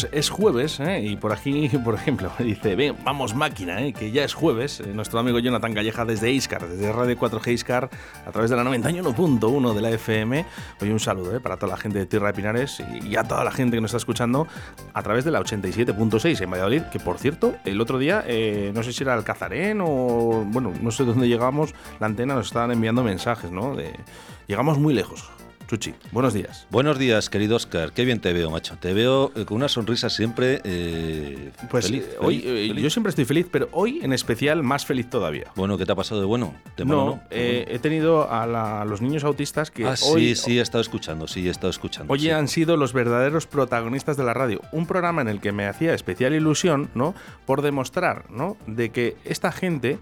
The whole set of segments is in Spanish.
Pues es jueves, ¿eh? y por aquí, por ejemplo, dice, ven, vamos máquina, ¿eh? que ya es jueves. Eh, nuestro amigo Jonathan Calleja desde Iscar, desde Radio 4G Iscar, a través de la 91.1 de la FM. Hoy un saludo para toda la gente de Tierra de Pinares y a toda la gente que nos está escuchando a través de la 87.6 en Valladolid, que por cierto, el otro día, no sé si era Alcazarén o, bueno, no sé dónde llegamos, la antena nos estaban enviando mensajes, ¿no? Llegamos muy lejos. Chuchi, buenos días. Buenos días, querido Oscar. Qué bien te veo, macho. Te veo eh, con una sonrisa siempre eh, pues feliz, eh, hoy feliz, eh, yo siempre estoy feliz, pero hoy en especial más feliz todavía. Bueno, ¿qué te ha pasado de bueno? ¿De no, malo, he tenido a, la- a los niños autistas que ah, hoy, sí, sí, he estado escuchando, sí, he estado escuchando. hoy sí. han sido los verdaderos protagonistas de la radio. Un programa en el que me hacía especial ilusión, ¿no? Por demostrar, ¿no? De que esta gente,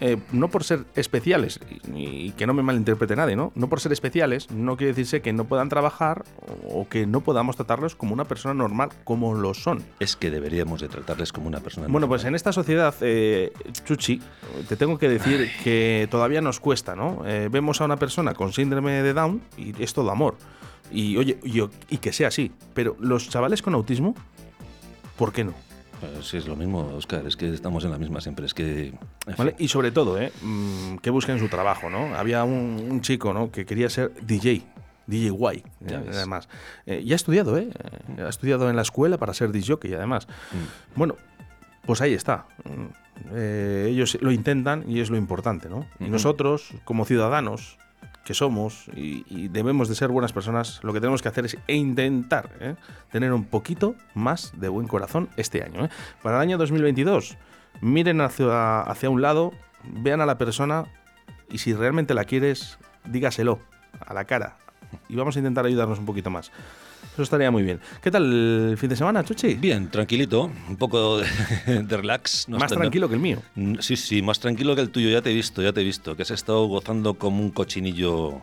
eh, no por ser especiales, y, y que no me malinterprete nadie, ¿no? No por ser especiales, no quiere decirse que no puedan trabajar o, que no podamos tratarlos como una persona normal, como lo son. Es que deberíamos de tratarles como una persona. Bueno, normal. pues en esta sociedad, eh, Chuchi, te tengo que decir que todavía nos cuesta, ¿no? Eh, vemos a una persona con síndrome de Down y es todo amor. Y oye, yo, y que sea así. Pero los chavales con autismo, ¿por qué no? Sí, es lo mismo, Oscar, es que estamos en la misma siempre. Es. Y sobre todo, ¿eh? Mm, que busquen su trabajo, ¿no? Había un, un chico, ¿no? Que quería ser DJ. DJ Ya eh, ves. además. Eh, y ha estudiado, ¿eh? Ha estudiado en la escuela para ser disc jockey, además. Mm. Bueno, pues ahí está. Mm, eh, ellos lo intentan y es lo importante, ¿no? Y nosotros, como ciudadanos que somos y, debemos de ser buenas personas, lo que tenemos que hacer es intentar ¿eh? tener un poquito más de buen corazón este año. ¿eh? Para el año 2022, miren hacia, hacia un lado, vean a la persona y si realmente la quieres, dígaselo a la cara. Y vamos a intentar ayudarnos un poquito más. Eso estaría muy bien. ¿Qué tal el fin de semana, Chuchi? Bien, tranquilito, un poco de, de relax. no Más está- tranquilo que el mío. Mm, Sí, sí, más tranquilo que el tuyo, ya te he visto, ya te he visto, que has estado gozando como un cochinillo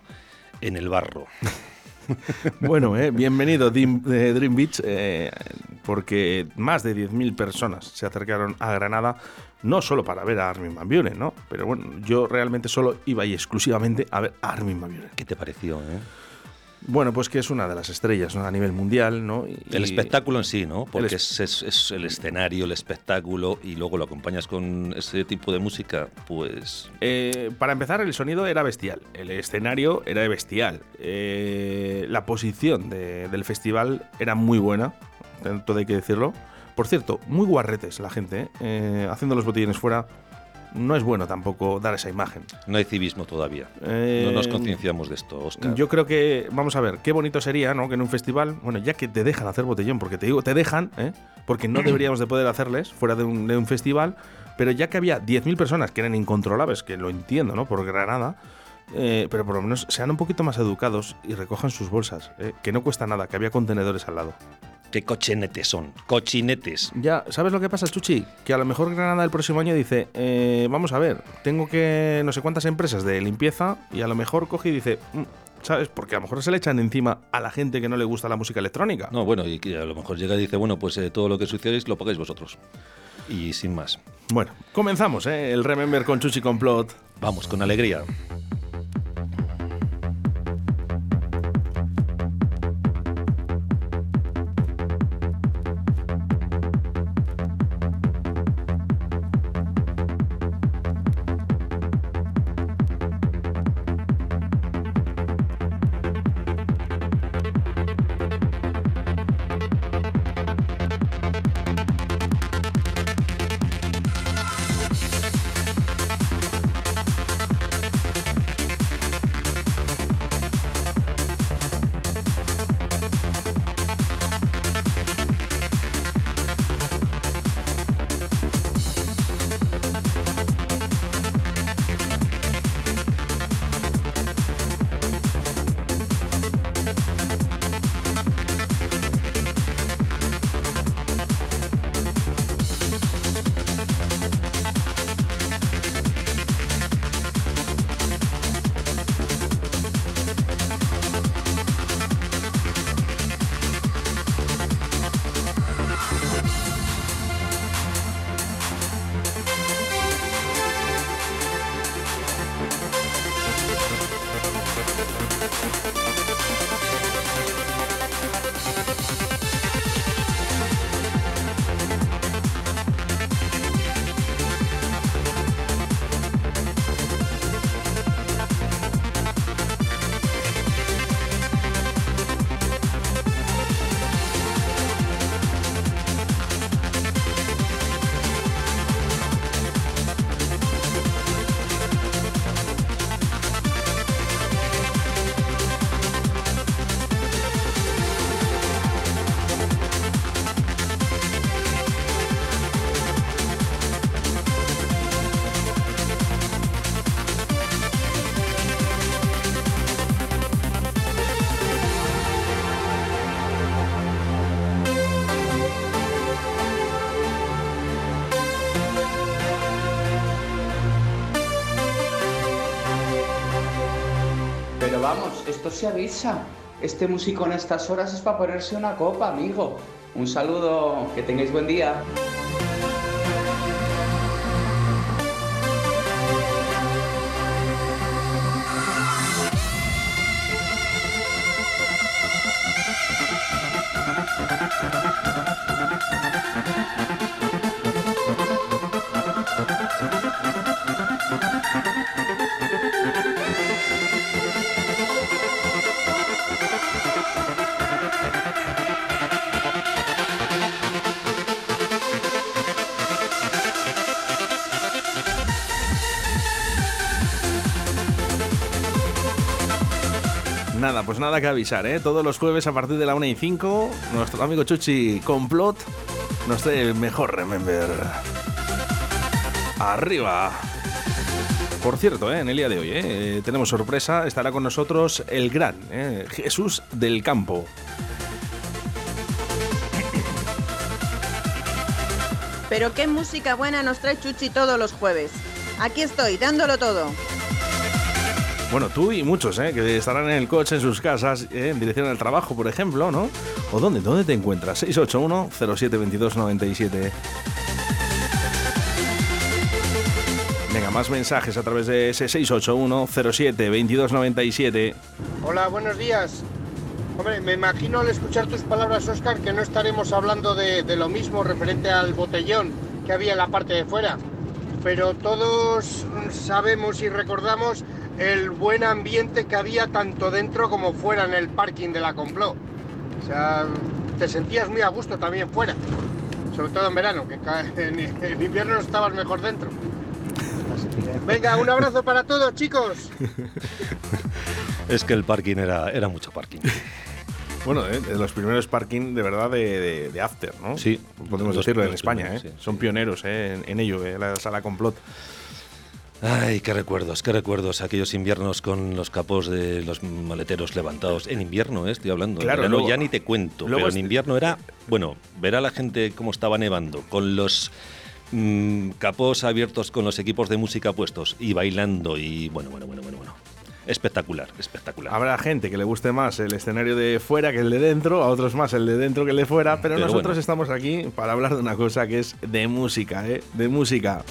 en el barro. Bueno, eh, bienvenido Dream, eh, Dream Beach, eh, porque más de 10.000 personas se acercaron a Granada, no solo para ver a Armin Van Buren, ¿no? Pero bueno, yo realmente solo iba ahí exclusivamente a ver a Armin Van Buren. ¿Qué te pareció? eh? Bueno, pues que es una de las estrellas ¿no? a nivel mundial, ¿no? Y- El espectáculo en sí, ¿no? Porque es- es, el escenario, el espectáculo, y luego lo acompañas con ese tipo de música, pues Eh, para empezar, el sonido era bestial, el escenario era bestial, eh, la posición de- del festival era muy buena, todo hay que decirlo. Por cierto, muy guarretes la gente. Eh, haciendo los botellines fuera. No es bueno tampoco dar esa imagen. no hay civismo todavía. Eh, no nos concienciamos de esto, Oscar. Yo creo que, vamos a ver, qué bonito sería, ¿no? Que en un festival, bueno, ya que te dejan hacer botellón, porque te digo, te dejan, ¿eh? Porque no deberíamos de poder hacerles fuera de un, de un festival, pero ya que había 10.000 personas que eran incontrolables, que lo entiendo, ¿no? Por Granada, eh, pero por lo menos sean un poquito más educados y recojan sus bolsas, ¿eh? que no cuesta nada, que había contenedores al lado. ¿Qué cochinetes son? Cochinetes. Ya, ¿sabes lo que pasa, Chuchi? Que a lo mejor Granada el próximo año dice, eh, vamos a ver, tengo que no sé cuántas empresas de limpieza y a lo mejor coge y dice, "Mm", ¿sabes? Porque a lo mejor se le echan encima a la gente que no le gusta la música electrónica. No, bueno, y que a lo mejor llega y dice, bueno, pues eh, todo lo que sucedéis lo pagáis vosotros. Y sin más. Bueno, comenzamos, ¿eh? El Remember con Chuchi Complot. Vamos, con alegría. Esto se avisa. Este músico en estas horas es para ponerse una copa, amigo. Un saludo, que tengáis buen día. Pues nada que avisar, ¿eh? Todos los jueves a partir de la 1 y 5, nuestro amigo Chuchi Complot nos trae el mejor Remember. Arriba. Por cierto, ¿eh? en el día de hoy ¿eh? tenemos sorpresa, estará con nosotros el gran ¿eh? Jesús del Campo. Pero qué música buena nos trae Chuchi todos los jueves. Aquí estoy, dándolo todo. Bueno, tú y muchos, ¿eh? que estarán en el coche, en sus casas, ¿eh? en dirección al trabajo, por ejemplo, ¿no? ¿O dónde? ¿Dónde te encuentras? 681-072297. Venga, más mensajes a través de ese 681-072297. Hola, buenos días. Hombre, me imagino al escuchar tus palabras, Oscar, que no estaremos hablando de, de lo mismo referente al botellón que había en la parte de fuera. Pero todos sabemos y recordamos el buen ambiente que había tanto dentro como fuera en el parking de la Complot. O sea, te sentías muy a gusto también fuera, sobre todo en verano, que en, en invierno estabas mejor dentro. Venga, un abrazo para todos, chicos. Es que el parking era, era mucho parking. Bueno, ¿eh? de los primeros parking de verdad de, de- de After, ¿no? Sí. Podemos decirlo en España, primeros, ¿eh? sí, Son sí. pioneros ¿eh? en, en ello, ¿eh? la sala complot. Ay, qué recuerdos, qué recuerdos. Aquellos inviernos con los capós de los maleteros levantados. En invierno, ¿eh? estoy hablando. Claro, en verano luego- ya ni te cuento. luego pero en invierno era, bueno, ver a la gente cómo estaba nevando, con los mm, capós abiertos, con los equipos de música puestos y bailando y bueno, bueno, bueno, bueno, bueno. Espectacular, espectacular. Habrá gente que le guste más el escenario de fuera que el de dentro, a otros más el de dentro que el de fuera, pero, Pero nosotros bueno. estamos aquí para hablar de una cosa que es de música, ¿eh? De música.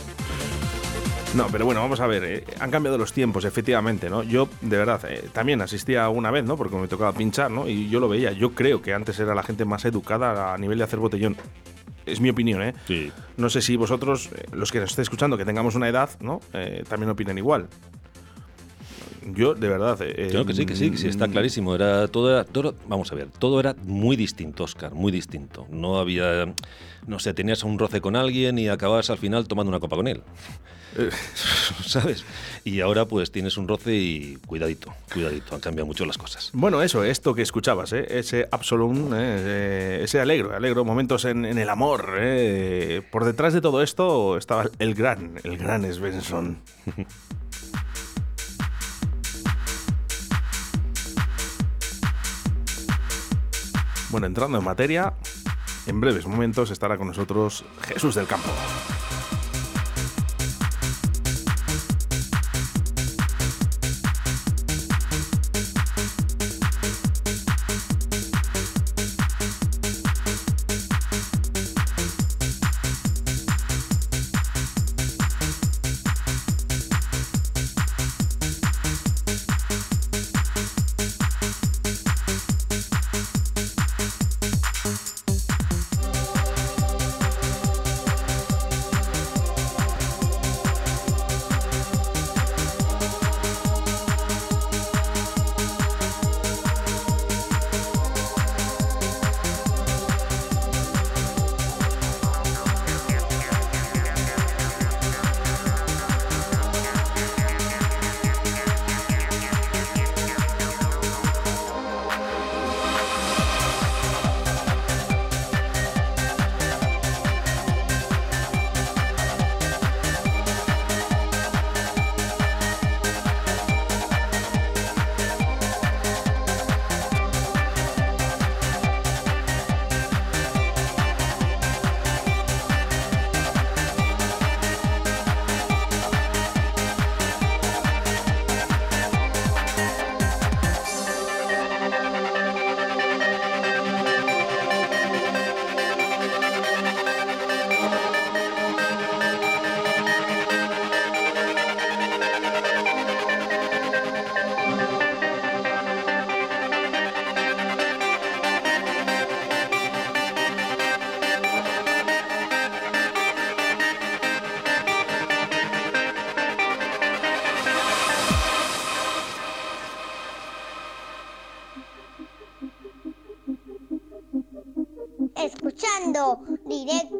No, pero bueno, vamos a ver, eh, han cambiado los tiempos, efectivamente, ¿no? Yo, de verdad, eh, también asistía una vez, ¿no? Porque me tocaba pinchar, ¿no? Y yo lo veía, yo creo que antes era la gente más educada a nivel de hacer botellón. Es mi opinión, ¿eh? Sí. No sé si vosotros, eh, los que nos estéis escuchando, que tengamos una edad, ¿no? Eh, también opinan igual. Yo, de verdad. eh, Creo que sí, que sí, que sí, está mm, clarísimo. Era todo, era todo, vamos a ver, todo era muy distinto, Oscar, muy distinto. No había, no sé, tenías un roce con alguien y acababas al final tomando una copa con él. ¿Sabes? Y ahora pues tienes un roce y cuidadito, cuidadito, han cambiado mucho las cosas. Bueno, eso, esto que escuchabas, ¿eh? ese Absolum, ¿eh? Eh, ese alegro, alegro, momentos en, el amor. Por detrás de todo esto estaba el gran, el gran Svensson. Bueno, entrando en materia, en breves momentos estará con nosotros Jesús del Campo.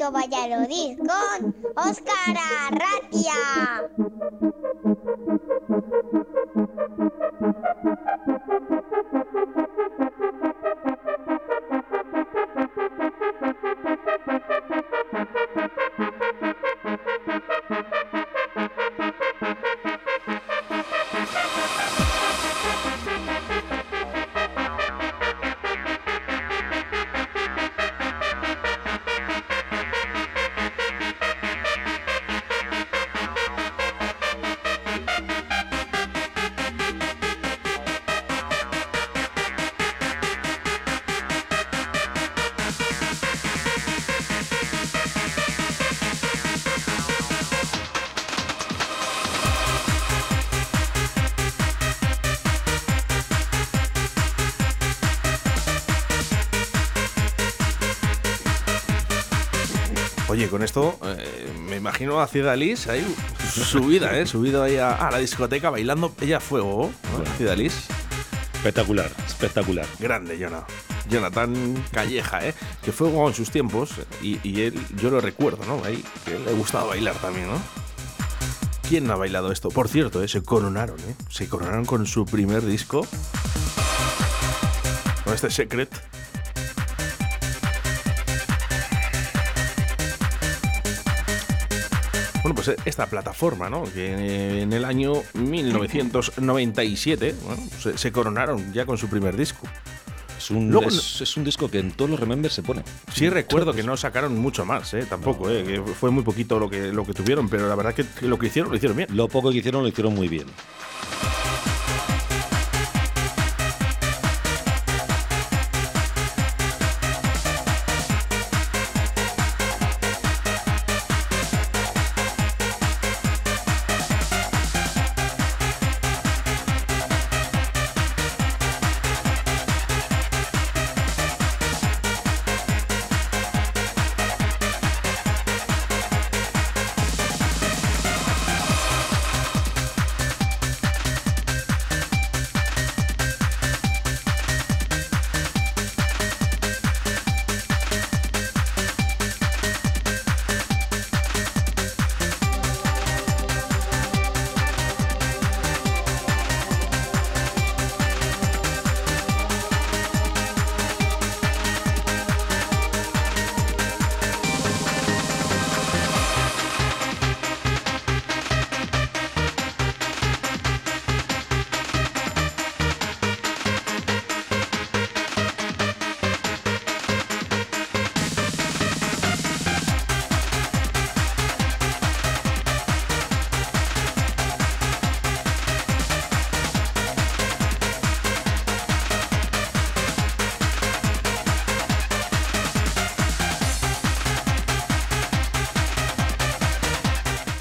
Directo Valladolid con Óscar Arratia. Con esto eh, me imagino a Cidalis ahí subida, ¿eh? Subido ahí a, a la discoteca bailando ella a fuego, ¿no? Cidalis. Espectacular, espectacular. Grande, Jonah. Jonathan Calleja, ¿eh? Que fue en sus tiempos y, y él, yo lo recuerdo, ¿no? Ahí, que le gustaba bailar también, ¿no? ¿Quién no ha bailado esto? Por cierto, ¿eh? se coronaron, ¿eh? Se coronaron con su primer disco. Con este Secret. Pues esta plataforma, ¿no? Que en el año 1997 bueno, se, se coronaron ya con su primer disco. Es un, Luego- es, es un disco que en todos los remembers se pone. Sí recuerdo que no sacaron mucho más, ¿eh? Tampoco, ¿eh? Que fue muy poquito lo que, lo que tuvieron, pero la verdad que lo que hicieron lo hicieron bien. Lo poco que hicieron lo hicieron muy bien.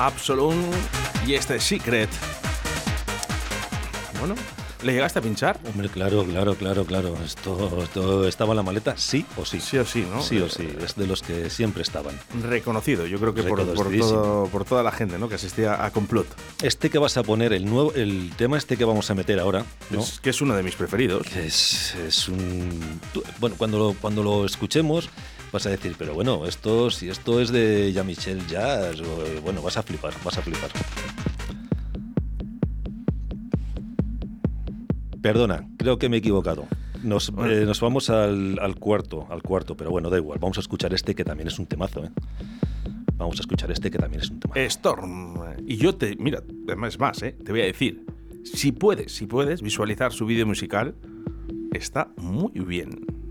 Absolute y este Secret. Bueno, ¿le llegaste a pinchar? Hombre, claro, claro, claro, claro. Esto, esto estaba en la maleta, sí o sí. Sí o sí, ¿no? Sí o sí. Es de los que siempre estaban. Reconocido, yo creo que por, todo- por toda la gente ¿no? que asistía a Complot. Este que vas a poner, el nuevo, el tema este que vamos a meter ahora, ¿no? Es que es uno de mis preferidos. Es, es un. Bueno, cuando lo, cuando lo escuchemos, vas a decir, pero bueno, esto, si esto es de Jean-Michel Jazz, o, bueno, vas a flipar, vas a flipar. Perdona, creo que me he equivocado. Nos, eh, nos vamos al, al cuarto, al cuarto, pero bueno, da igual. Vamos a escuchar este que también es un temazo, ¿eh? Vamos a escuchar este que también es un temazo. Storm. Y yo te, mira, además más, ¿eh? te voy a decir, si puedes, si puedes visualizar su vídeo musical, está muy bien.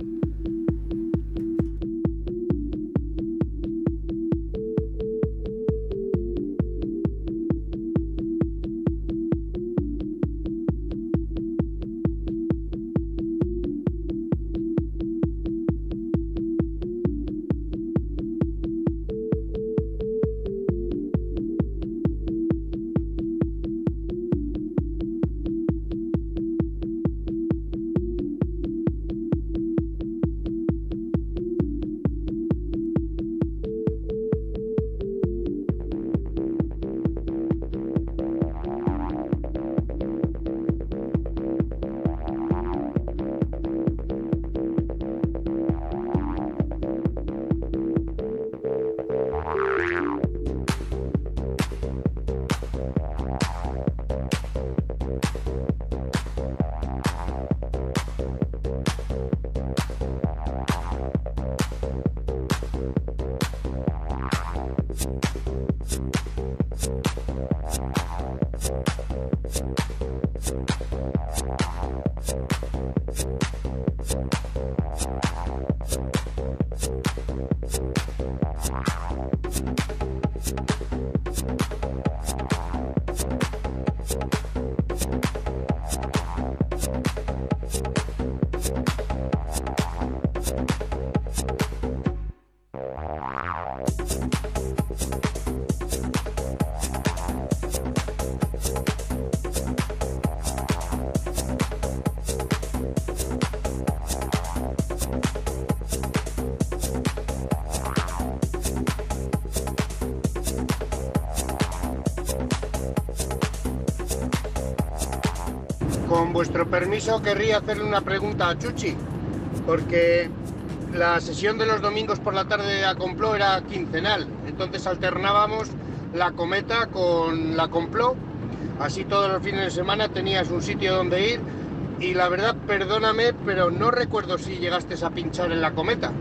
Con vuestro permiso querría hacerle una pregunta a Chuchi, porque la sesión de los domingos por la tarde a Complot era quincenal, entonces alternábamos la cometa con la Complot, así todos los fines de semana tenías un sitio donde ir y la verdad, perdóname, pero no recuerdo si llegaste a pinchar en la cometa.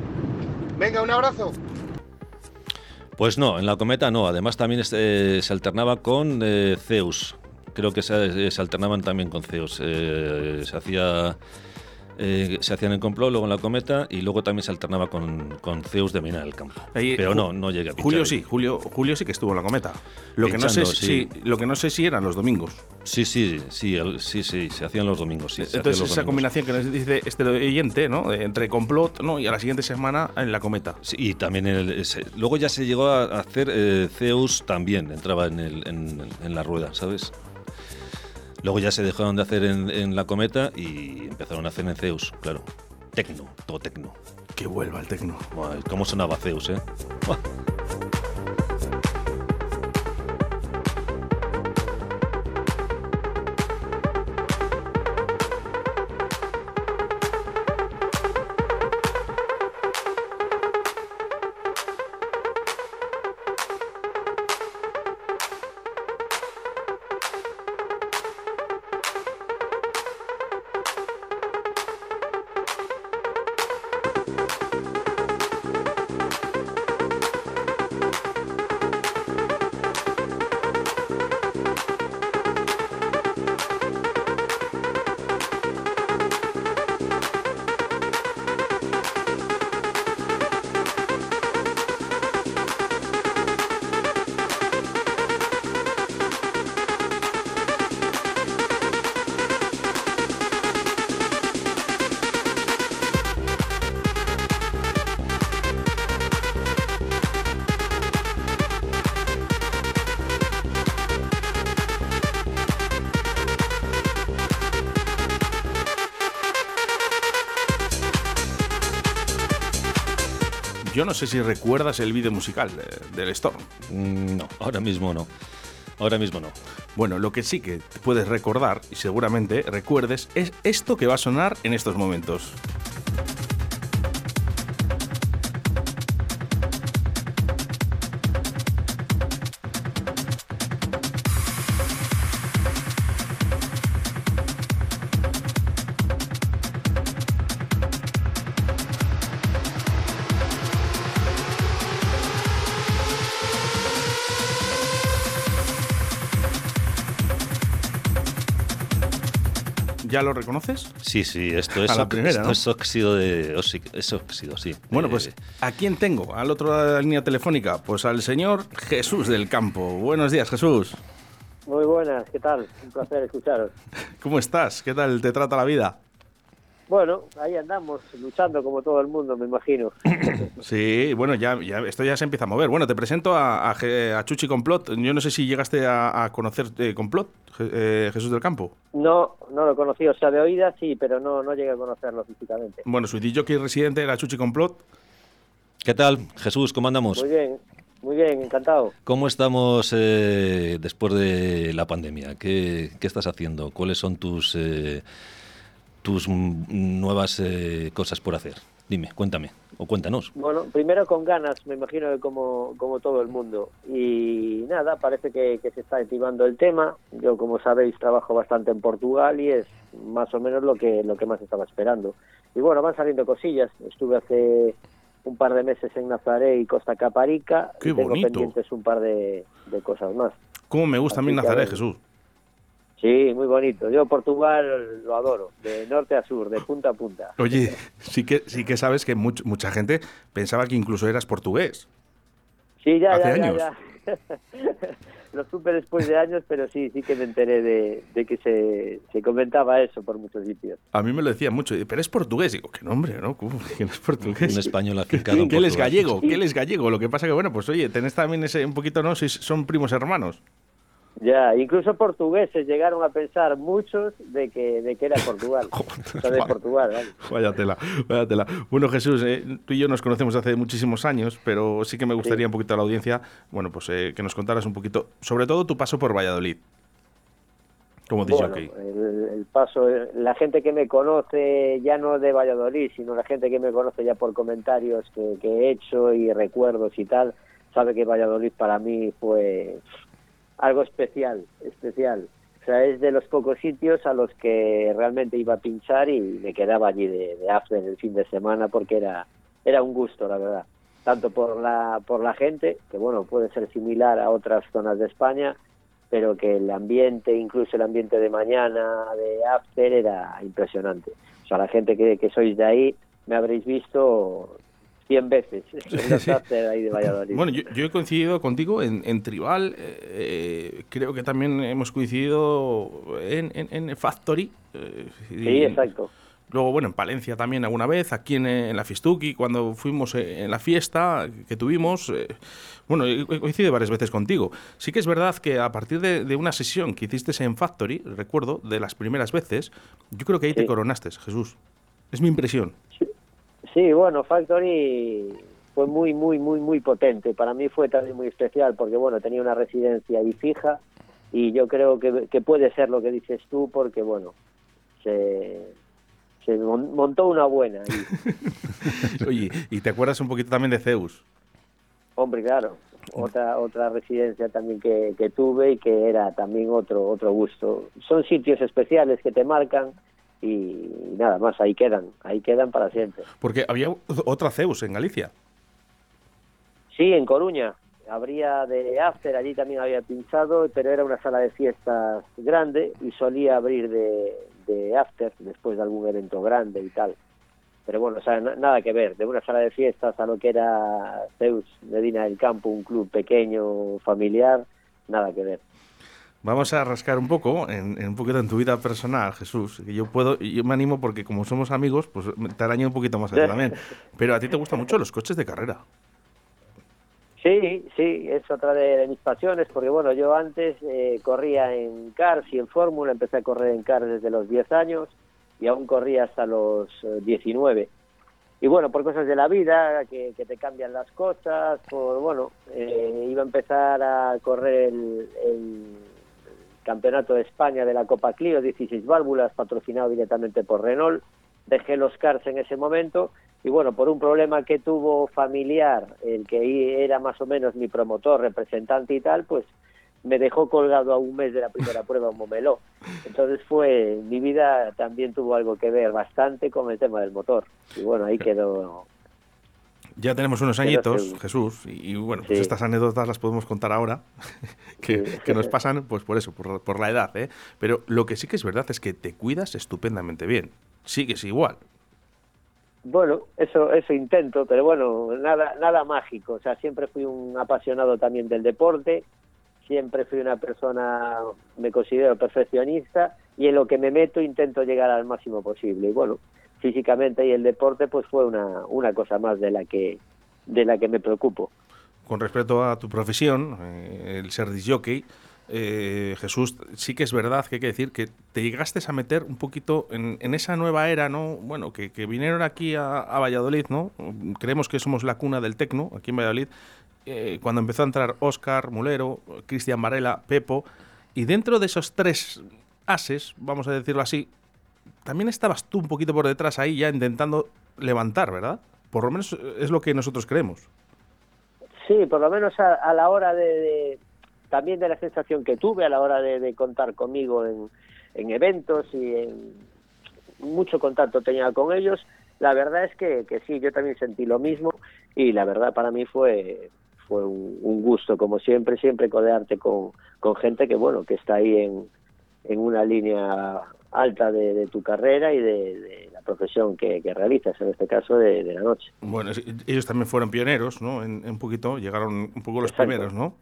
Venga, un abrazo. Pues no, en la cometa no. Además también eh, se alternaba con eh, Zeus. Creo que se, se, alternaban también con Zeus. Eh, se hacía eh, se hacían en complot, luego en la cometa y luego también se alternaba con, con Zeus de Mina del Campo. Ahí, Pero no, no llegué a pinchar Julio ahí. sí, Julio, Julio sí que estuvo en la cometa. Lo que no sé Pinchando, si, sí. lo que no sé si eran los domingos. Sí, sí, sí, el- sí, sí, se hacían los domingos. Sí, Entonces los esa domingos. combinación que nos dice este oyente, ¿no? De entre complot, ¿no? Y a la siguiente semana en la cometa. Sí, y también el- ese- luego ya se llegó a hacer eh, Zeus también, entraba en, el- en- en la rueda, ¿sabes? Luego ya se dejaron de hacer en, en la cometa y empezaron a hacer en Zeus, claro. Tecno, todo tecno. Que vuelva el tecno. ¿Cómo sonaba Zeus, eh? Buah. Yo no sé si recuerdas el vídeo musical de- del Storm. Mm, No, ahora mismo no. Ahora mismo no. Bueno, lo que sí que te puedes recordar, y seguramente recuerdes, es esto que va a sonar en estos momentos. ¿Ya lo reconoces? Sí, sí, esto es, A la primera, esto ¿no? es óxido de óxido, es óxido, sí. Bueno, Eh, pues ¿a quién tengo? Al otro lado de la línea telefónica, pues al señor Jesús del Campo. Buenos días, Jesús. Muy buenas, ¿qué tal? Un placer escucharos. ¿Cómo estás? ¿Qué tal te trata la vida? Bueno, ahí andamos, luchando como todo el mundo, me imagino. Sí, bueno, ya, ya esto ya se empieza a mover. Bueno, te presento a, a Chuchi Complot. Yo no sé si llegaste a, a conocer eh, Complot, Je- eh, Jesús del Campo. No, no lo conocí, o sea, de oídas sí, pero no, no llegué a conocerlo físicamente. Bueno, su DJ residente era Chuchi Complot. ¿Qué tal, Jesús? ¿Cómo andamos? Muy bien, muy bien, encantado. ¿Cómo estamos eh, después de la pandemia? ¿Qué, qué estás haciendo? ¿Cuáles son tus, eh, tus nuevas eh, cosas por hacer? Dime, cuéntame, o cuéntanos. Bueno, primero con ganas, me imagino que como, como todo el mundo. Y nada, parece que, que se está activando el tema. Yo, como sabéis, trabajo bastante en Portugal y es más o menos lo que, lo que más estaba esperando. Y bueno, van saliendo cosillas. Estuve hace un par de meses en Nazaré y Costa Caparica. Qué y tengo bonito. pendientes un par de, de cosas más. ¿Cómo me gusta a mí Así a Nazaret, ver. Jesús? Sí, muy bonito. Yo Portugal lo adoro, de norte a sur, de punta a punta. Oye, sí que, sí que sabes que much- mucha gente pensaba que incluso eras portugués. Sí, ya, Hace ya, ya, años. ya. Lo supe después de años, pero sí, sí que me enteré de, de que se, se comentaba eso por muchos sitios. A mí me lo decían mucho, pero es portugués. Digo, qué nombre, ¿no? ¿Cómo que no es portugués? Un español afincado Que él es gallego, que él es gallego. Lo que pasa que, bueno, pues oye, tenés también ese un poquito, ¿no? Sois- son primos hermanos. Ya, incluso portugueses llegaron a pensar muchos de que, de que era Portugal. O sea, de Portugal, vale. Vaya tela, vaya tela. Bueno, Jesús, eh, tú y yo nos conocemos hace muchísimos años, pero sí que me gustaría un poquito a la audiencia, bueno, pues eh, que nos contaras un poquito, sobre todo tu paso por Valladolid. Como Bueno, DJ. el, el paso, la gente que me conoce ya no de Valladolid, sino la gente que me conoce ya por comentarios que, que he hecho y recuerdos y tal, sabe que Valladolid para mí fue algo especial, especial. O sea, es de los pocos sitios a los que realmente iba a pinchar y me quedaba allí de, after el fin de semana porque era, era un gusto, la verdad. Tanto por la, por la gente, que bueno, puede ser similar a otras zonas de España, pero que el ambiente, incluso el ambiente de mañana, de after, era impresionante. O sea, la gente que sois de ahí, me habréis visto 100 veces en sí. ahí de Valladolid. Bueno, yo, yo he coincidido contigo en, en Tribal, eh, eh, creo que también hemos coincidido en, en, en Factory. eh, sí, exacto. Luego, bueno, en Palencia también alguna vez, aquí en, en la Fistuki, cuando fuimos eh, en la fiesta que tuvimos. eh, bueno, coincidido varias veces contigo. Sí que es verdad que a partir de, de una sesión que hiciste en Factory, recuerdo, de las primeras veces, yo creo que ahí te Sí. coronaste, Jesús. Es mi impresión. Sí, bueno, Factory fue muy, muy, muy, muy potente. Para mí fue también muy especial porque, bueno, tenía una residencia ahí fija y yo creo que, que puede ser lo que dices tú porque, bueno, se, se mon- montó una buena. Y, Oye, y te acuerdas un poquito también de Zeus. hombre, claro, otra otra residencia también que, que tuve y que era también otro otro gusto. Son sitios especiales que te marcan y nada más, ahí quedan, ahí quedan para siempre. Porque había otra Zeus en Galicia. Sí, en Coruña. Habría de after, allí también había pinchado, pero era una sala de fiestas grande y solía abrir de, de after después de algún evento grande y tal. Pero bueno, o sea, na- nada que ver, de una sala de fiestas a lo que era Zeus Medina del Campo, un club pequeño, familiar, nada que ver. Vamos a rascar un poco, en, en un poquito en tu vida personal, Jesús. Que yo puedo, yo me animo porque como somos amigos, pues te araño un poquito más a ti también. Pero a ti te gustan mucho los coches de carrera. Sí, sí, es otra de, de mis pasiones, porque bueno, yo antes eh, corría en cars y en fórmula, empecé a correr en cars desde los 10 años y aún corría hasta los eh, 19. Y bueno, por cosas de la vida, que, que te cambian las cosas, por bueno, eh, iba a empezar a correr el, el Campeonato de España de la Copa Clio, 16 válvulas, patrocinado directamente por Renault. Dejé los cars en ese momento y bueno, por un problema que tuvo familiar, el que era más o menos mi promotor, representante y tal, pues me dejó colgado a un mes de la primera prueba en Momeló. Entonces fue, mi vida también tuvo algo que ver bastante con el tema del motor. Y bueno, ahí quedó. Ya tenemos unos añitos. Jesús, y, y bueno, pues estas anécdotas las podemos contar ahora, que, Sí. que nos pasan pues por eso, por, por la edad, ¿eh? Pero lo que sí que es verdad es que te cuidas estupendamente bien. Sigues igual. Bueno, eso, eso intento, pero bueno, nada, nada mágico. O sea, siempre fui un apasionado también del deporte, siempre fui una persona, me considero perfeccionista y en lo que me meto intento llegar al máximo posible. Y bueno, físicamente y el deporte pues fue una, una cosa más de la que, de la que me preocupo. Con respecto a tu profesión, eh, el ser disjockey, eh, Jesús, sí que es verdad que hay que decir que te llegaste a meter un poquito en, en esa nueva era, ¿no? Bueno, que, que vinieron aquí a, a Valladolid, ¿no? Creemos que somos la cuna del tecno aquí en Valladolid. eh, cuando empezó a entrar Óscar, Mulero, Cristian Varela, Pepo, y dentro de esos tres ases, vamos a decirlo así, también estabas tú un poquito por detrás ahí ya intentando levantar, ¿verdad? Por lo menos es lo que nosotros creemos. Sí, por lo menos a, a la hora de, también de la sensación que tuve a la hora de, de contar conmigo en, en eventos y en mucho contacto tenía con ellos. La verdad es que, que sí, yo también sentí lo mismo y la verdad para mí fue fue un, un gusto como siempre siempre codearte con, con gente que bueno que está ahí en, en una línea alta de, tu carrera y de, la profesión que, realizas, en este caso de, la noche. Bueno, ellos también fueron pioneros, ¿no? En, un poquito, llegaron un poco los primeros, ¿no?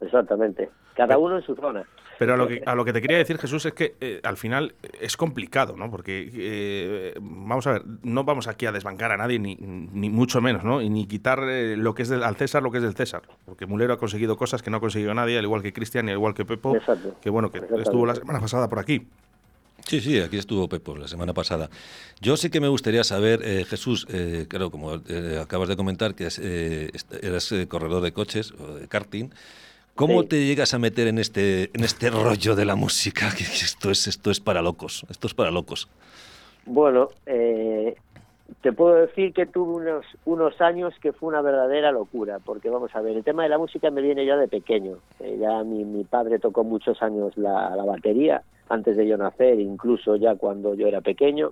Exactamente, cada uno en su zona. Pero a lo que, a lo que te quería decir, Jesús, es que eh, al final es complicado, ¿no? Porque, eh, vamos a ver, no vamos aquí a desbancar a nadie, ni, ni mucho menos, ¿no? Y ni quitar eh, lo que es del, al César lo que es del César. Porque Mulero ha conseguido cosas que no ha conseguido nadie, al igual que Cristian y al igual que Pepo, que bueno, que estuvo la semana pasada por aquí. Sí, sí, aquí estuvo Pepo la semana pasada. Yo sí que me gustaría saber, Jesús, claro, como acabas de comentar, que eras corredor de coches o de karting, ¿Cómo te llegas a meter en este, en este rollo de la música? esto es, esto es para locos, esto es para locos. Bueno, eh, te puedo decir que tuve unos, unos años que fue una verdadera locura, porque vamos a ver, el tema de la música me viene ya de pequeño. Eh, ya mi, mi, padre tocó muchos años la, la batería, antes de yo nacer, incluso ya cuando yo era pequeño,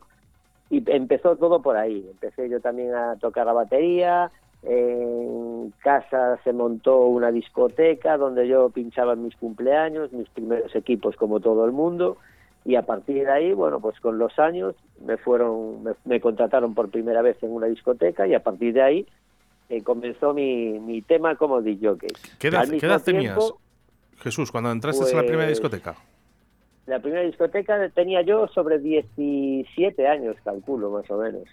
y empezó todo por ahí. Empecé yo también a tocar la batería, en casa se montó una discoteca donde yo pinchaba mis cumpleaños, mis primeros equipos como todo el mundo y a partir de ahí, bueno, pues con los años me fueron, me, contrataron por primera vez en una discoteca y a partir de ahí eh, comenzó mi, mi tema como DJ. ¿Qué edad, ¿qué edad tenías, Jesús, cuando entraste en la primera pues, discoteca? La primera discoteca tenía yo sobre 17 años, calculo más o menos.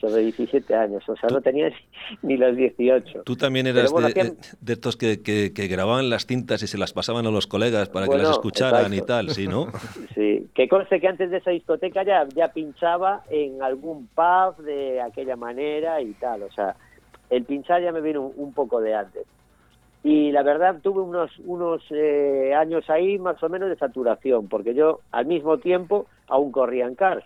Sobre 17 años, o sea, no tenías ni los 18. Tú también eras de, estos que, que, grababan las cintas y se las pasaban a los colegas para que las escucharan y tal, ¿sí, no? Sí, que conste que antes de esa discoteca ya, ya pinchaba en algún pub de aquella manera y tal, o sea, el pinchar ya me vino un, poco de antes. Y la verdad tuve unos, unos eh, años ahí más o menos de saturación, porque yo al mismo tiempo aún corría en cars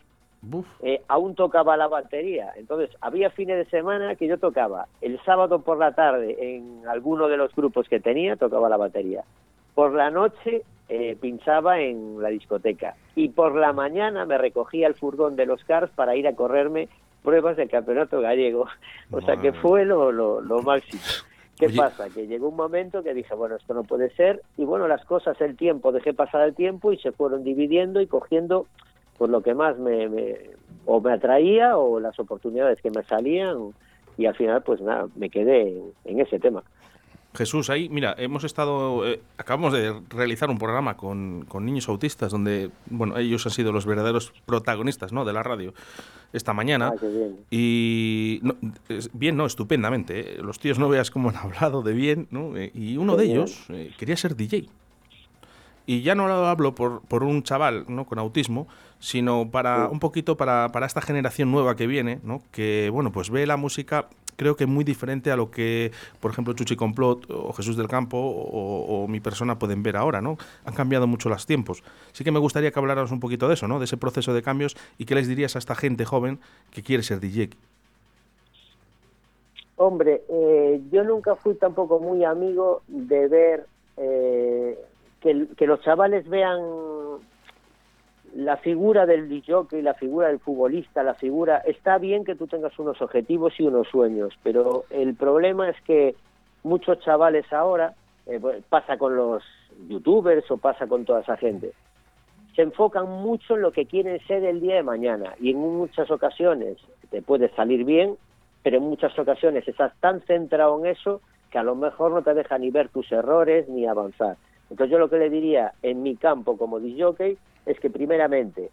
eh, aún tocaba la batería. Entonces, había fines de semana que yo tocaba. El sábado por la tarde, en alguno de los grupos que tenía, tocaba la batería. Por la noche eh, pinchaba en la discoteca. Y por la mañana me recogía el furgón de los cars para ir a correrme pruebas del campeonato gallego. O sea que fue lo, lo, máximo. ¿Qué pasa? Que llegó un momento que dije, bueno, esto no puede ser. Y bueno, las cosas, el tiempo, dejé pasar el tiempo y se fueron dividiendo y cogiendo por lo que más me, o me atraía o las oportunidades que me salían y al final pues nada, me quedé en, ese tema. Jesús, ahí, mira, hemos estado, eh, acabamos de realizar un programa con, con, niños autistas donde, bueno, ellos han sido los verdaderos protagonistas, ¿no?, de la radio esta mañana. Ah, bien. Y bien, no, estupendamente. ¿eh? Los tíos no veas cómo han hablado de bien, ¿no? Eh, y uno de ellos quería ser DJ. Y ya no lo hablo por, por un chaval ¿no? con autismo, sino para un poquito para, para, esta generación nueva que viene, ¿no? que bueno, pues ve la música creo que muy diferente a lo que, por ejemplo, Chuchi Complot o Jesús del Campo o, mi persona pueden ver ahora, ¿no? Han cambiado mucho los tiempos. Sí que me gustaría que hablaras un poquito de eso, ¿no? De ese proceso de cambios y qué les dirías a esta gente joven que quiere ser DJ. Hombre, eh, yo nunca fui tampoco muy amigo de ver eh, que, los chavales vean la figura del y la figura del futbolista, la figura... Está bien que tú tengas unos objetivos y unos sueños, pero el problema es que muchos chavales ahora, eh, pues, pasa con los youtubers o pasa con toda esa gente, se enfocan mucho en lo que quieren ser el día de mañana y en muchas ocasiones te puede salir bien, pero en muchas ocasiones estás tan centrado en eso que a lo mejor no te deja ni ver tus errores ni avanzar. Entonces yo lo que le diría en mi campo como disjockey es que primeramente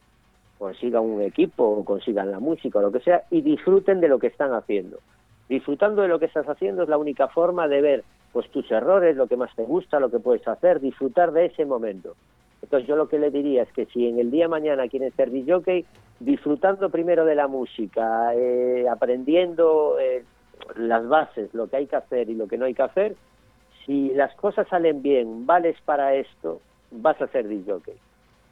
consigan un equipo o consigan la música o lo que sea y disfruten de lo que están haciendo. Disfrutando de lo que estás haciendo es la única forma de ver pues tus errores, lo que más te gusta, lo que puedes hacer, disfrutar de ese momento. Entonces yo lo que le diría es que si en el día de mañana quieren ser disjockey, disfrutando primero de la música, eh, aprendiendo eh, las bases, lo que hay que hacer y lo que no hay que hacer, si las cosas salen bien, vales para esto, vas a ser disjockey.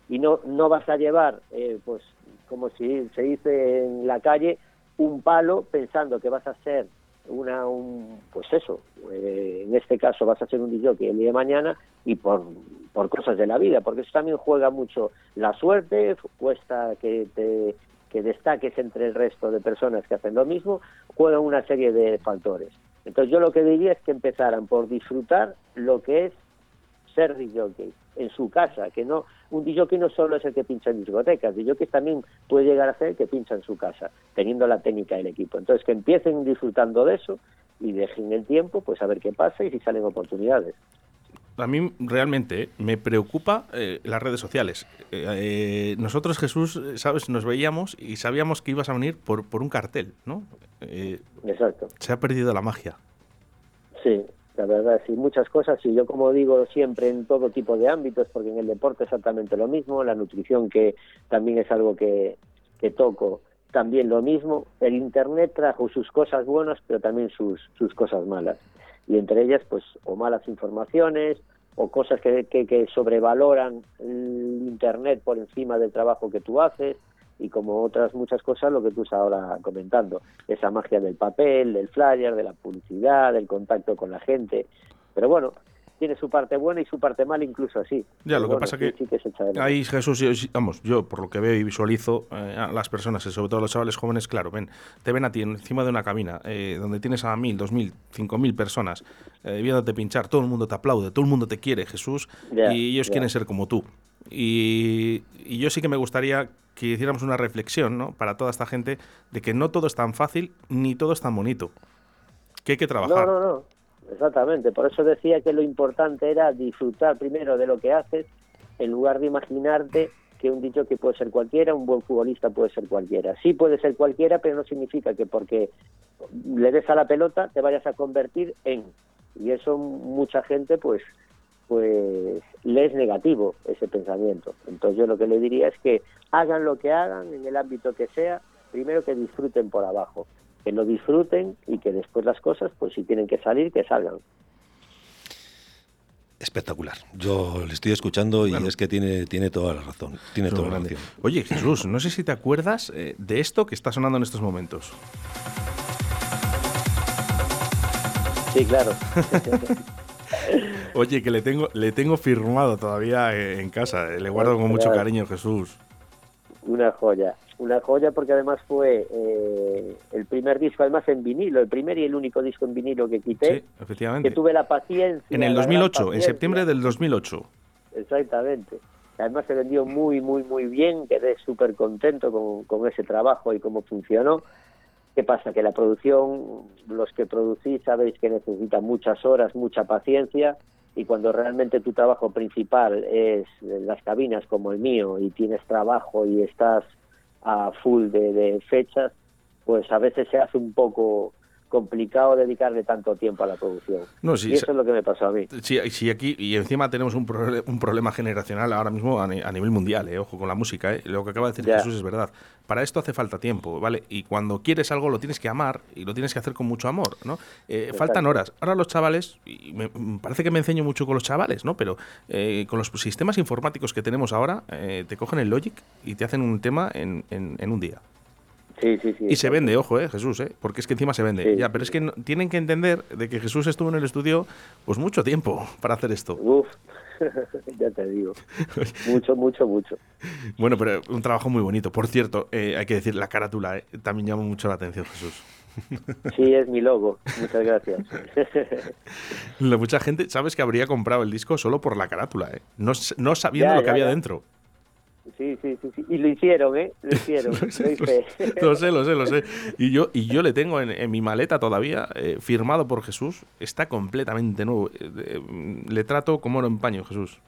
Y no, no vas a llevar, eh, pues, como si se dice en la calle, un palo pensando que vas a ser una, un, pues eso, eh, en este caso vas a ser un disjockey el día de mañana y por, por cosas de la vida, porque eso también juega mucho la suerte, cuesta que te que destaques entre el resto de personas que hacen lo mismo, juega una serie de factores. Entonces yo lo que diría es que empezaran por disfrutar lo que es ser DJ en su casa, que no un DJ no solo es el que pincha en discotecas, DJ también puede llegar a ser el que pincha en su casa, teniendo la técnica del equipo. Entonces que empiecen disfrutando de eso y dejen el tiempo, pues a ver qué pasa y si salen oportunidades a mí realmente me preocupa eh, las redes sociales. Eh, eh, nosotros, Jesús, sabes, nos veíamos y sabíamos que ibas a venir por, por un cartel, ¿no? Exacto. Se ha perdido la magia. Sí, la verdad, sí, muchas cosas. Y yo, como digo siempre, en todo tipo de ámbitos, porque en el deporte exactamente lo mismo, la nutrición, que también es algo que, que toco, también lo mismo. El Internet trajo sus cosas buenas, pero también sus, sus cosas malas y entre ellas pues o malas informaciones o cosas que, que, sobrevaloran el internet por encima del trabajo que tú haces y como otras muchas cosas lo que tú estás ahora comentando esa magia del papel del flyer de la publicidad del contacto con la gente pero bueno tiene su parte buena y su parte mala incluso así. Ya, lo que pasa que, que ahí Jesús, vamos, yo por lo que veo y visualizo eh, a las personas, y sobre todo a los chavales jóvenes, claro, ven, te ven a ti encima de una cabina eh, donde tienes a mil, dos mil, cinco mil personas eh, viéndote pinchar, todo el mundo te aplaude, todo el mundo te quiere, Jesús, y ellos quieren ser como tú. Y, yo sí que me gustaría que hiciéramos una reflexión, ¿no? Para toda esta gente de que no todo es tan fácil ni todo es tan bonito. Que hay que trabajar. No, no, no. Exactamente, por eso decía que lo importante era disfrutar primero de lo que haces en lugar de imaginarte que un dicho que puede ser cualquiera, un buen futbolista puede ser cualquiera. Sí puede ser cualquiera, pero no significa que porque le des a la pelota te vayas a convertir en. Y eso mucha gente pues pues le es negativo ese pensamiento. Entonces yo lo que le diría es que hagan lo que hagan en el ámbito que sea, primero que disfruten por abajo que lo disfruten y que después las cosas, pues si tienen que salir, que salgan. Espectacular. Yo le estoy escuchando y es que tiene, tiene toda la razón. Tiene toda la razón. Oye, Jesús, no sé si te acuerdas eh, de esto que está sonando en estos momentos. Sí, claro. Oye, que le tengo, le tengo firmado todavía eh, en casa. Le guardo con mucho cariño, Jesús. Una joya una joya porque además fue eh, el primer disco, además en vinilo, el primer y el único disco en vinilo que quité. Sí, efectivamente. Que tuve la paciencia. En el 2008, en septiembre del 2008. Exactamente. Además se vendió muy, muy, muy bien, quedé súper contento con, con ese trabajo y cómo funcionó. ¿Qué pasa? Que la producción, los que producís sabéis que necesita muchas horas, mucha paciencia y cuando realmente tu trabajo principal es las cabinas como el mío y tienes trabajo y estás a full de, fechas, pues a veces se hace un poco complicado dedicarle tanto tiempo a la producción. No, y eso es lo que me pasó a mí. Sí, sí aquí, y encima tenemos un, un problema generacional ahora mismo a, nivel mundial, eh, ojo con la música, eh. lo que acaba de decir Jesús es verdad. Para esto hace falta tiempo, ¿vale? Y cuando quieres algo lo tienes que amar y lo tienes que hacer con mucho amor, ¿no? Eh, faltan horas. Ahora los chavales, y me, parece que me enseño mucho con los chavales, ¿no? Pero con los sistemas informáticos que tenemos ahora, te cogen el Logic y te hacen un tema en, en un día. Y se vende, ojo, eh, Jesús, eh, porque es que encima se vende. ya, pero es que tienen que entender de que Jesús estuvo en el estudio pues mucho tiempo para hacer esto. Uf, ya te digo. mucho, mucho, mucho. Bueno, pero un trabajo muy bonito. Por cierto, eh, hay que decir, la carátula eh, también llama mucho la atención, Jesús. Sí, es mi logo. Muchas gracias. mucha gente, sabes que habría comprado el disco solo por la carátula, ¿eh? no, no sabiendo lo que había dentro. Sí, sí, sí, Y lo hicieron, ¿eh? Lo hicieron. lo, sé, lo sé, lo sé. Y yo, y yo le tengo en, mi maleta todavía, eh, firmado por Jesús. Está completamente nuevo. Eh, le trato como oro en paño, Jesús.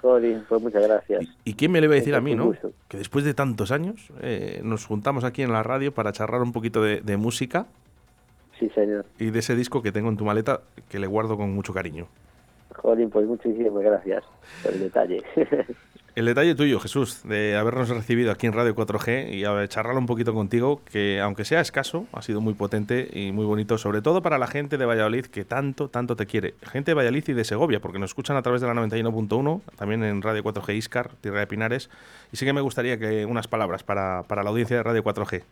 Joder, pues muchas gracias. ¿Y, quién me le va a decir a mí, no? Que después de tantos años eh, nos juntamos aquí en la radio para charlar un poquito de, de música. Sí, señor. Y de ese disco que tengo en tu maleta que le guardo con mucho cariño. Joder, pues muchísimas gracias por el detalle. El detalle tuyo, Jesús, de habernos recibido aquí en Radio 4G y a charlar un poquito contigo, que aunque sea escaso, ha sido muy potente y muy bonito, sobre todo para la gente de Valladolid que tanto, tanto te quiere. Gente de Valladolid y de Segovia, porque nos escuchan a través de la 91.1, también en Radio 4G Iscar, Tierra de Pinares. Y sí que me gustaría que unas palabras para, para la audiencia de Radio 4G.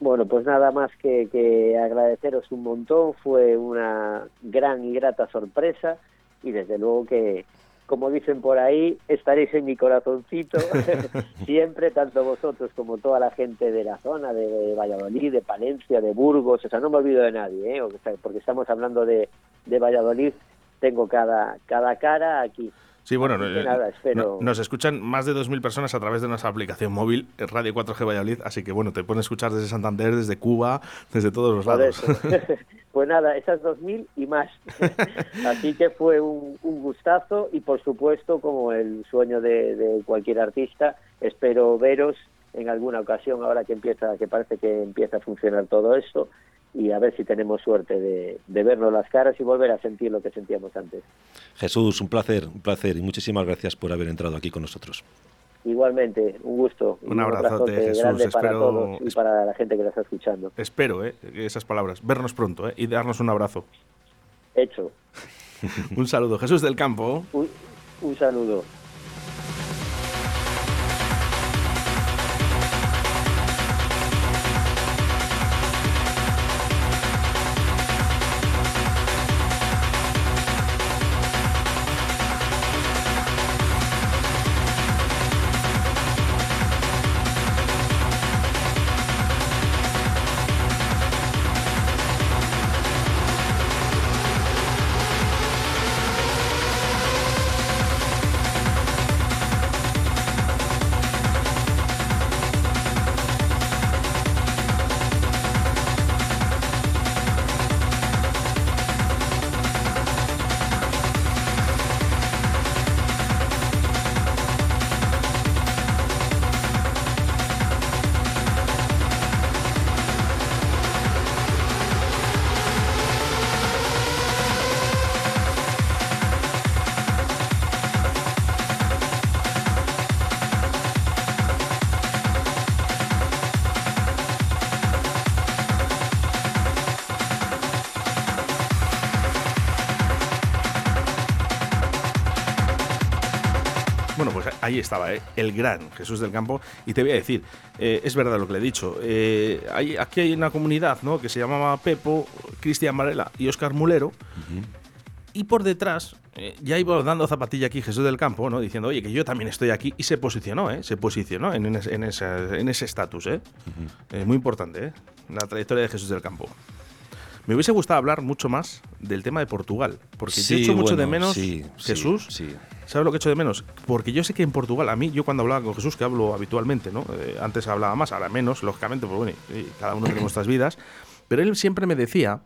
Bueno, pues nada más que, que agradeceros un montón, fue una gran y grata sorpresa y desde luego que como dicen por ahí, estaréis en mi corazoncito siempre, tanto vosotros como toda la gente de la zona, de Valladolid, de Palencia, de Burgos, o sea, no me olvido de nadie, ¿eh? porque estamos hablando de, de Valladolid tengo cada, cada cara aquí. Sí, bueno, eh, nada, espero- no- nos escuchan más de 2.000 personas a través de nuestra aplicación móvil, Radio 4G Valladolid, así que bueno, te pueden escuchar desde Santander, desde Cuba, desde todos los lados. pues nada, esas 2.000 y más. Así que fue un, un gustazo y por supuesto, como el sueño de, de cualquier artista, espero veros en alguna ocasión ahora que empieza, que parece que empieza a funcionar todo esto y a ver si tenemos suerte de, de vernos las caras y volver a sentir lo que sentíamos antes. Jesús, un placer, un placer y muchísimas gracias por haber entrado aquí con nosotros. Igualmente, un gusto. y Un abrazote, abrazote Jesús, grande para espero- todos y para la gente que la está escuchando. Espero, eh, esas palabras, vernos pronto eh, y darnos un abrazo. Hecho. un saludo, Jesús del Campo. Un, un saludo. Ahí estaba, ¿eh? el gran Jesús del Campo. Y te voy a decir, eh, es verdad lo que le he dicho. eh, hay, aquí hay una comunidad ¿no? que se llamaba Pepo, Cristian Varela y Oscar Mulero. Y por detrás ya iba dando zapatilla aquí Jesús del Campo, ¿no? Diciendo, oye, que yo también estoy aquí. Y se posicionó, ¿eh? Se posicionó en, en ese- en estatus, Muy importante, ¿eh? La trayectoria de Jesús del Campo. Me hubiese gustado hablar mucho más del tema de Portugal, porque yo Sí, echo mucho de menos sí, Jesús. sí. ¿Sabes lo que echo de menos? Porque yo sé que en Portugal, a mí, yo cuando hablaba con Jesús, que hablo habitualmente, ¿no? Eh, antes hablaba más, ahora menos, lógicamente, pues bueno, cada uno tiene nuestras vidas. Pero él siempre me decía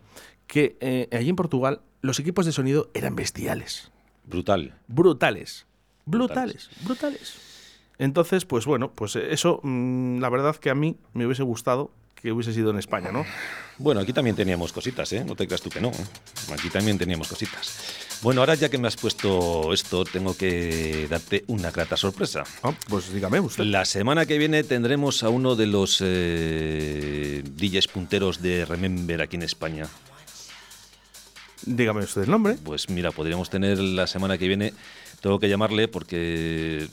que eh, allí en Portugal los equipos de sonido eran bestiales. Brutal. Brutales. Brutales. Brutales. Entonces, pues bueno, pues eso, mm, la verdad que a mí me hubiese gustado que hubiese sido en España, ¿no? Bueno, aquí también teníamos cositas, ¿eh? No te creas tú que no. ¿eh? Aquí también teníamos cositas. Bueno, ahora ya que me has puesto esto, tengo que darte una grata sorpresa. Ah, pues dígame usted. La semana que viene tendremos a uno de los eh, DJs punteros de Remember aquí en España. Dígame usted el nombre. Pues mira, podríamos tener la semana que viene, tengo que llamarle porque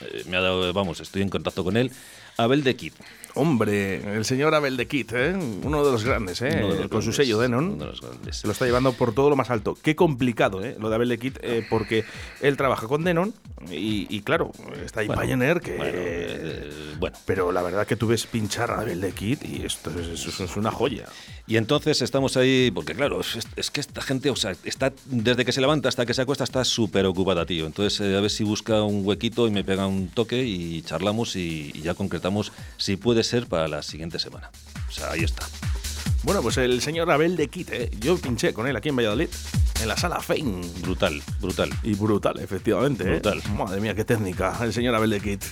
eh, me ha dado, vamos, estoy en contacto con él, Abel de Kid. Hombre, el señor Abel de Kit, ¿eh? uno de los grandes, ¿eh? Los con su grandes, sello Denon. uno de los grandes. Se lo está llevando por todo lo más alto. Qué complicado, ¿eh? Lo de Abel de Kit, eh, porque él trabaja con Denon y, y claro, está ahí Bueno, Pioneer, que. bueno, eh, bueno. Pero la verdad que tú ves pinchar a Abel de Kit y esto es, una joya. Y entonces estamos ahí, porque claro, es, es que esta gente, o sea, está desde que se levanta hasta que se acuesta está súper ocupada, tío. Entonces, eh, a ver si busca un huequito y me pega un toque y charlamos y, y ya concretamos si puede ser para la siguiente semana. O sea, ahí está. Bueno, pues el señor Abel de Kit, ¿eh? yo pinché con él aquí en Valladolid, en la sala Fein. Brutal, brutal. Y brutal, efectivamente. ¿eh? Brutal. Madre mía, qué técnica, el señor Abel de Kit.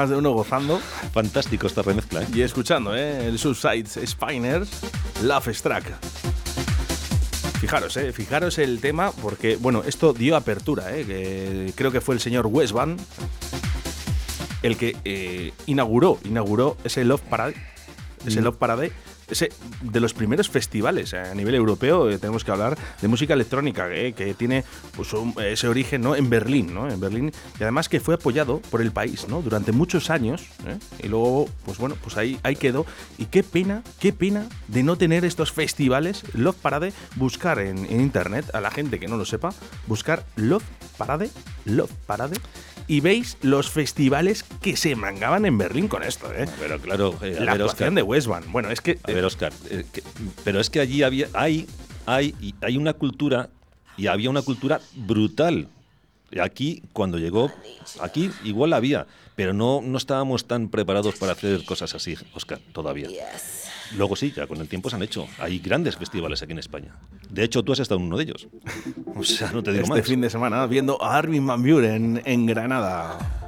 Más de uno gozando. Fantástico esta remezcla, ¿eh? Y escuchando, ¿eh? El Suicides Spiners, Love Struck. Fijaros, ¿eh? Fijaros el tema, porque, bueno, esto dio apertura, ¿eh? Que creo que fue el señor Westban el que eh, inauguró, inauguró ese Love Parade, ese Mm. Love Parade ese, de los primeros festivales a nivel europeo, eh, tenemos que hablar de música electrónica, eh, que tiene pues, ese origen ¿no? en Berlín, ¿no? En Berlín, y además que fue apoyado por el país, ¿no? Durante muchos años, ¿eh? y luego, pues bueno, pues ahí, ahí quedó. Y qué pena, qué pena de no tener estos festivales, Love Parade, buscar en, en internet, a la gente que no lo sepa, buscar Love Parade, Love Parade, y veis los festivales que se mangaban en Berlín con esto, ¿eh? Pero claro, eh, a La ver, actuación Óscar. de Westban. Bueno, es que. A ver, Oscar, eh, que- pero es que allí había, hay, hay, hay una cultura, y había una cultura brutal. Aquí, cuando llegó, aquí igual había, pero no, no estábamos tan preparados para hacer cosas así, Oscar, todavía. Luego sí, ya con el tiempo se han hecho. Hay grandes festivales aquí en España. De hecho, tú has estado en uno de ellos. O sea, no te digo este más. fin de semana viendo a Armin Van Buren en Granada.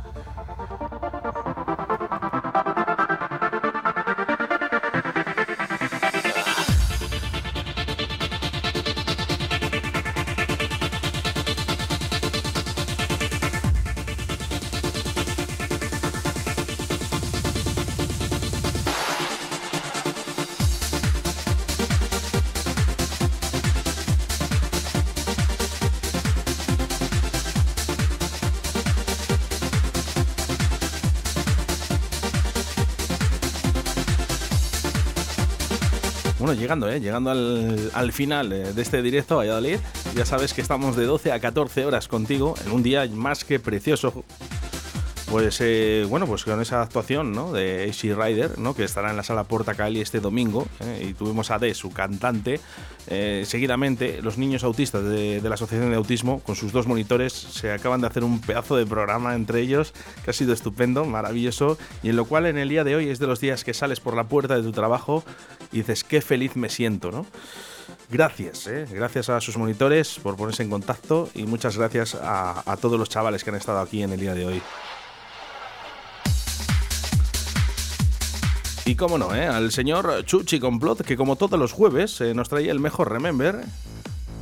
Llegando, ¿eh? Llegando al, al final eh, de este directo Valladolid. Ya sabes que estamos de 12 a 14 horas contigo en un día más que precioso. Pues eh, bueno, pues con esa actuación de AC Rider, ¿no? que estará en la sala Porta Cali este domingo, ¿eh? y tuvimos a D, su cantante. Eh, seguidamente, los niños autistas de, la Asociación de Autismo, con sus dos monitores, se acaban de hacer un pedazo de programa entre ellos, que ha sido estupendo, maravilloso, y en lo cual en el día de hoy es de los días que sales por la puerta de tu trabajo y dices, qué feliz me siento, ¿no? Gracias, gracias a sus monitores por ponerse en contacto y muchas gracias a todos los chavales que han estado aquí en el día de hoy. Y cómo no, ¿eh? al señor Chuchi Complot, que como todos los jueves eh, nos traía el mejor Remember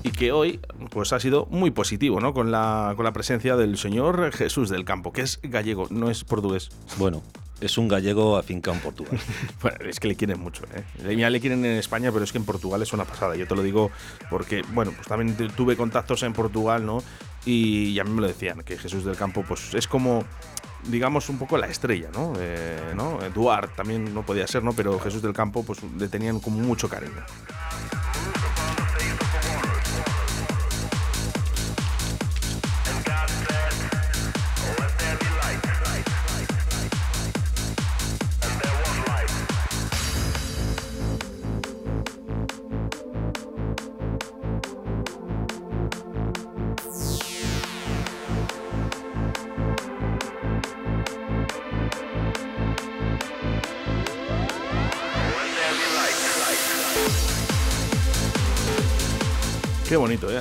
y que hoy pues ha sido muy positivo, ¿no? Con la, con la presencia del señor Jesús del Campo, que es gallego, no es portugués. Bueno, es un gallego afincado en Portugal. Bueno, es que le quieren mucho, ¿eh? Ya le quieren en España, pero es que en Portugal es una pasada. Yo te lo digo porque, bueno, pues también tu- tuve contactos en Portugal, ¿no? Y, a mí me lo decían, que Jesús del Campo, pues es como, digamos, un poco la estrella, ¿no? Eh, ¿no? Eduard también no podía ser, ¿no? Pero Jesús del Campo, pues le tenían como mucho cariño.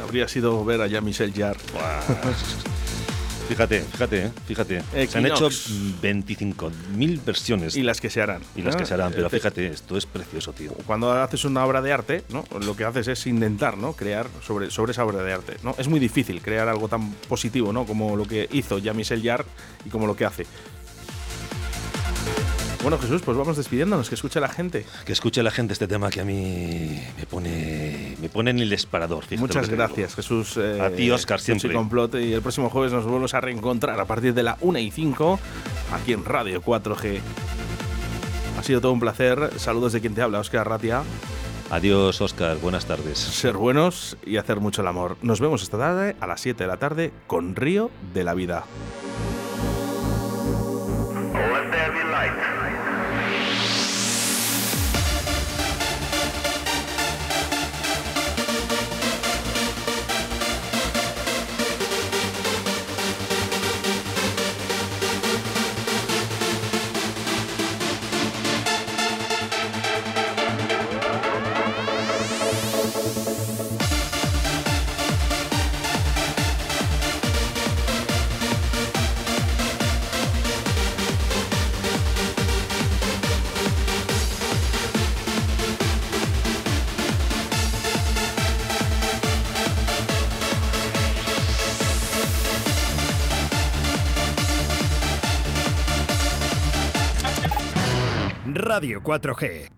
Habría sido ver a Jean-Michel Jarre. Fíjate, fíjate, ¿eh? fíjate. Se han hecho Equinox. 25.000 versiones. Y las que se harán. Y las que se harán, pero Eh, fíjate, esto es precioso, tío. cuando haces una obra de arte, ¿no? Lo que haces es intentar, ¿no? Crear sobre, sobre esa obra de arte, ¿no? Es muy difícil crear algo tan positivo, ¿no? Como lo que hizo Jean-Michel Jarre y como lo que hace. Bueno, Jesús, pues vamos despidiéndonos, que escuche la gente. Que escuche la gente este tema que a mí me pone, me pone en el disparador. Muchas gracias, Jesús. eh, A ti, Chuchi siempre. Complot, y el próximo jueves nos volvemos a reencontrar a partir de la 1 y 5 aquí en Radio 4G. Ha sido todo un placer. Saludos de quien te habla, Óscar Ratia. Adiós, Oscar. Buenas tardes. Ser buenos y hacer mucho el amor. Nos vemos esta tarde a las 7 de la tarde con Río de la Vida. Radio 4G.